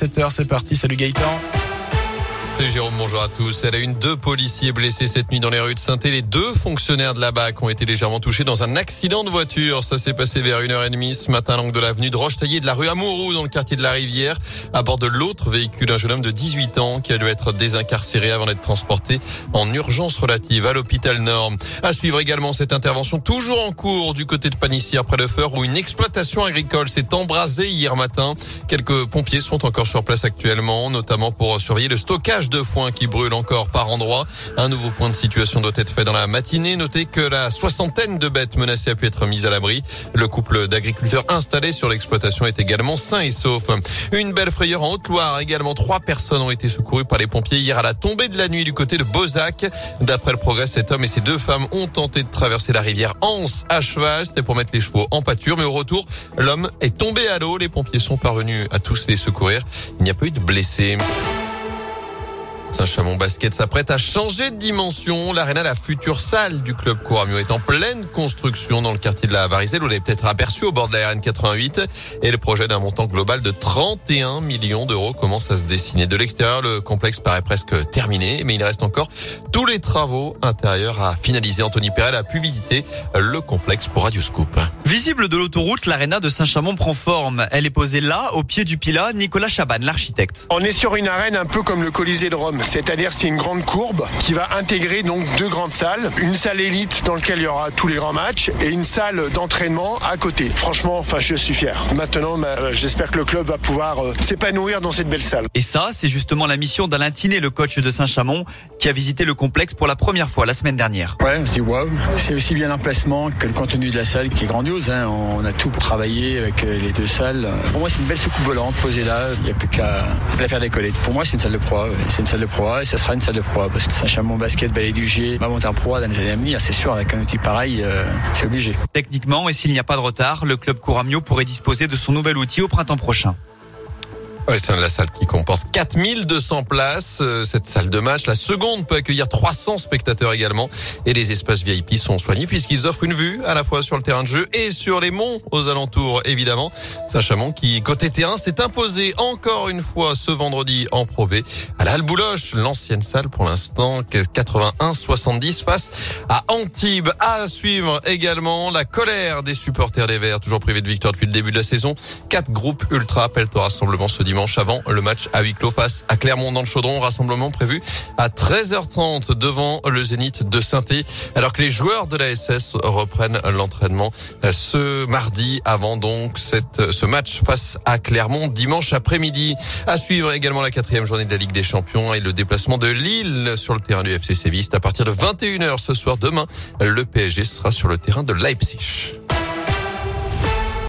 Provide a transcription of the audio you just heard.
7h, c'est parti. Salut Gaëtan. Jérôme, bonjour à tous. Elle a une deux policiers blessés cette nuit dans les rues de saint Les deux fonctionnaires de la BAC ont été légèrement touchés dans un accident de voiture. Ça s'est passé vers 1h30 ce matin l'angle de l'avenue de Roche-Taillée de la rue Amouroux dans le quartier de la Rivière. À bord de l'autre véhicule, un jeune homme de 18 ans qui a dû être désincarcéré avant d'être transporté en urgence relative à l'hôpital Nord. À suivre également cette intervention toujours en cours du côté de Panissière près de Feur où une exploitation agricole s'est embrasée hier matin. Quelques pompiers sont encore sur place actuellement, notamment pour surveiller le stockage de foin qui brûle encore par endroits. Un nouveau point de situation doit être fait dans la matinée. Notez que la soixantaine de bêtes menacées a pu être mise à l'abri. Le couple d'agriculteurs installés sur l'exploitation est également sain et sauf. Une belle frayeur en Haute-Loire. Également, trois personnes ont été secourues par les pompiers hier à la tombée de la nuit du côté de Bozac. D'après le progrès, cet homme et ses deux femmes ont tenté de traverser la rivière Anse à cheval. C'était pour mettre les chevaux en pâture. Mais au retour, l'homme est tombé à l'eau. Les pompiers sont parvenus à tous les secourir. Il n'y a pas eu de blessés. Saint-Chamond Basket s'apprête à changer de dimension. L'aréna, la future salle du club Couramio est en pleine construction dans le quartier de la Varizelle. Vous l'avez peut-être aperçu au bord de la RN88. Et le projet d'un montant global de 31 millions d'euros commence à se dessiner. De l'extérieur, le complexe paraît presque terminé, mais il reste encore tous les travaux intérieurs à finaliser. Anthony Perel a pu visiter le complexe pour Radio Scoop. Visible de l'autoroute, l'aréna de Saint-Chamond prend forme. Elle est posée là, au pied du Pilat, Nicolas Chaban, l'architecte. On est sur une arène un peu comme le Colisée de Rome, c'est-à-dire c'est une grande courbe qui va intégrer donc deux grandes salles, une salle élite dans laquelle il y aura tous les grands matchs et une salle d'entraînement à côté. Franchement, enfin je suis fier. Maintenant, bah, j'espère que le club va pouvoir euh, s'épanouir dans cette belle salle. Et ça, c'est justement la mission d'Alain Tinet, le coach de Saint-Chamond, qui a visité le complexe pour la première fois la semaine dernière. Ouais, on se waouh. C'est aussi bien l'emplacement que le contenu de la salle qui est grandiose. Hein. On a tout pour travailler avec euh, les deux salles. Pour moi, c'est une belle soucoupe volante posée là. Il n'y a plus qu'à la faire décoller. Pour moi, c'est une salle de proie. C'est une salle de et ça sera une salle de proie parce que Saint-Chamond Basket, Ballet du G va monter en proie dans les années à venir. C'est sûr, avec un outil pareil, euh, c'est obligé. Techniquement, et s'il n'y a pas de retard, le club Couramio pourrait disposer de son nouvel outil au printemps prochain. Ouais, c'est la salle qui comporte 4200 places. Euh, cette salle de match, la seconde peut accueillir 300 spectateurs également. Et les espaces VIP sont soignés puisqu'ils offrent une vue à la fois sur le terrain de jeu et sur les monts aux alentours, évidemment. Saint-Chamond qui, côté terrain, s'est imposé encore une fois ce vendredi en Pro à la l'ancienne salle pour l'instant, 81-70 face à Antibes. À suivre également la colère des supporters des Verts, toujours privés de victoire depuis le début de la saison. Quatre groupes ultra appellent au rassemblement ce dimanche avant le match à huis clos face à Clermont dans le Chaudron. Rassemblement prévu à 13h30 devant le Zénith de saint alors que les joueurs de la SS reprennent l'entraînement ce mardi avant donc cette, ce match face à Clermont dimanche après-midi. À suivre également la quatrième journée de la Ligue des Champions et le déplacement de Lille sur le terrain du FC Séville. À partir de 21h ce soir demain, le PSG sera sur le terrain de Leipzig.